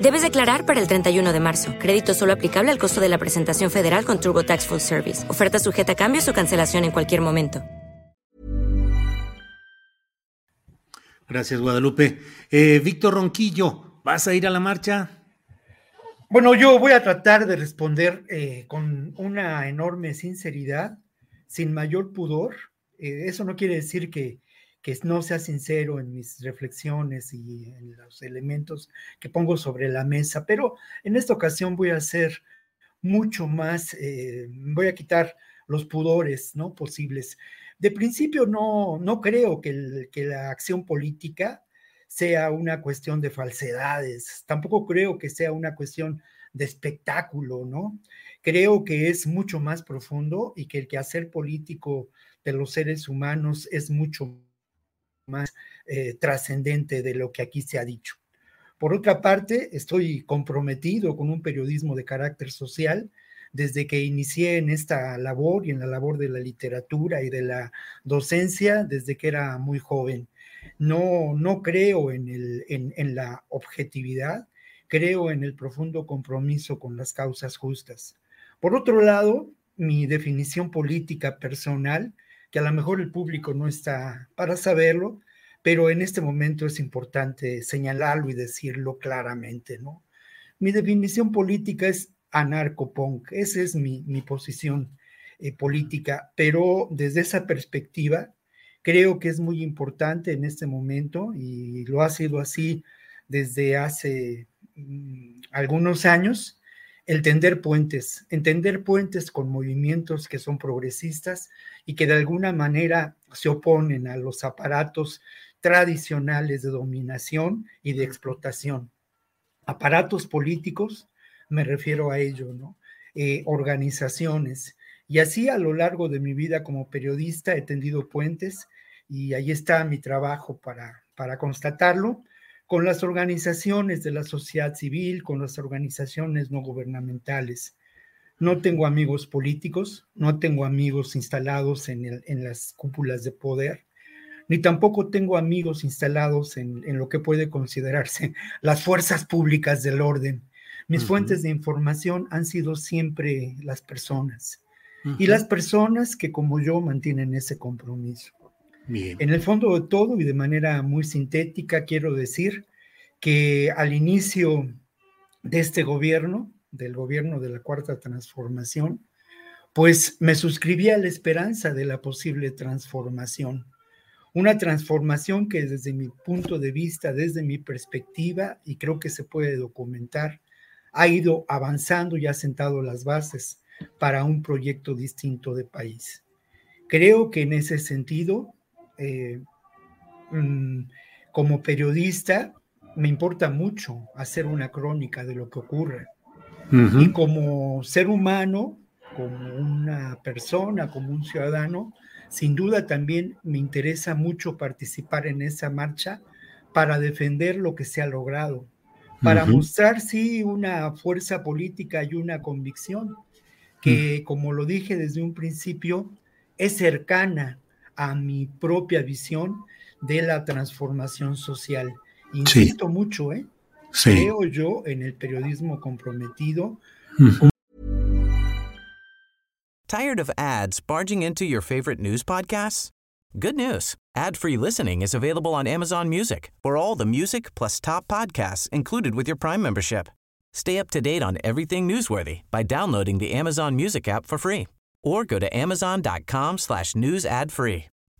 Debes declarar para el 31 de marzo. Crédito solo aplicable al costo de la presentación federal con TurboTax Full Service. Oferta sujeta a cambios o cancelación en cualquier momento. Gracias, Guadalupe. Eh, Víctor Ronquillo, ¿vas a ir a la marcha? Bueno, yo voy a tratar de responder eh, con una enorme sinceridad, sin mayor pudor. Eh, eso no quiere decir que, que no sea sincero en mis reflexiones y en los elementos que pongo sobre la mesa, pero en esta ocasión voy a ser mucho más, eh, voy a quitar los pudores ¿no? posibles. De principio no, no creo que, que la acción política sea una cuestión de falsedades, tampoco creo que sea una cuestión de espectáculo, ¿no? Creo que es mucho más profundo y que el quehacer político de los seres humanos es mucho más eh, trascendente de lo que aquí se ha dicho. Por otra parte, estoy comprometido con un periodismo de carácter social desde que inicié en esta labor y en la labor de la literatura y de la docencia desde que era muy joven. No, no creo en, el, en, en la objetividad, creo en el profundo compromiso con las causas justas. Por otro lado, mi definición política personal, que a lo mejor el público no está para saberlo, pero en este momento es importante señalarlo y decirlo claramente, ¿no? Mi definición política es anarcopunk, esa es mi, posición eh, política, pero desde esa perspectiva creo que es muy importante en este momento y lo ha sido así desde hace mm, algunos años, el tender puentes, entender puentes con movimientos que son progresistas y que de alguna manera se oponen a los aparatos tradicionales de dominación y de explotación. Aparatos políticos, me refiero a ello, ¿no? Eh, organizaciones. Y así a lo largo de mi vida como periodista he tendido puentes y ahí está mi trabajo para, para constatarlo con las organizaciones de la sociedad civil, con las organizaciones no gubernamentales. No tengo amigos políticos, no tengo amigos instalados en, el, en las cúpulas de poder, ni tampoco tengo amigos instalados en, en, lo que puede considerarse las fuerzas públicas del orden. Mis uh -huh. fuentes de información han sido siempre las personas uh -huh. y las personas que como yo mantienen ese compromiso. Bien. En el fondo de todo y de manera muy sintética, quiero decir que al inicio de este gobierno, del gobierno de la Cuarta Transformación, pues me suscribí a la esperanza de la posible transformación una transformación que desde mi punto de vista, desde mi perspectiva, y creo que se puede documentar, ha ido avanzando y ha sentado las bases para un proyecto distinto de país. Creo que en ese sentido, eh, mm, como periodista, me importa mucho hacer una crónica de lo que ocurre. Uh -huh. Y como ser humano, como una persona, como un ciudadano, sin duda también me interesa mucho participar en esa marcha para defender lo que se ha logrado, para uh -huh. mostrar, sí, una fuerza política y una convicción que, uh -huh. como lo dije desde un principio, es cercana a mi propia visión de la transformación social. Insisto sí. mucho, ¿eh? Sí. Creo yo en el periodismo comprometido. -huh. Tired of ads barging into your favorite news podcasts? Good news. Ad-free listening is available on Amazon Music. For all the music plus top podcasts included with your Prime membership. Stay up to date on everything newsworthy by downloading the Amazon Music app for free or go to amazon.com slash news ad free.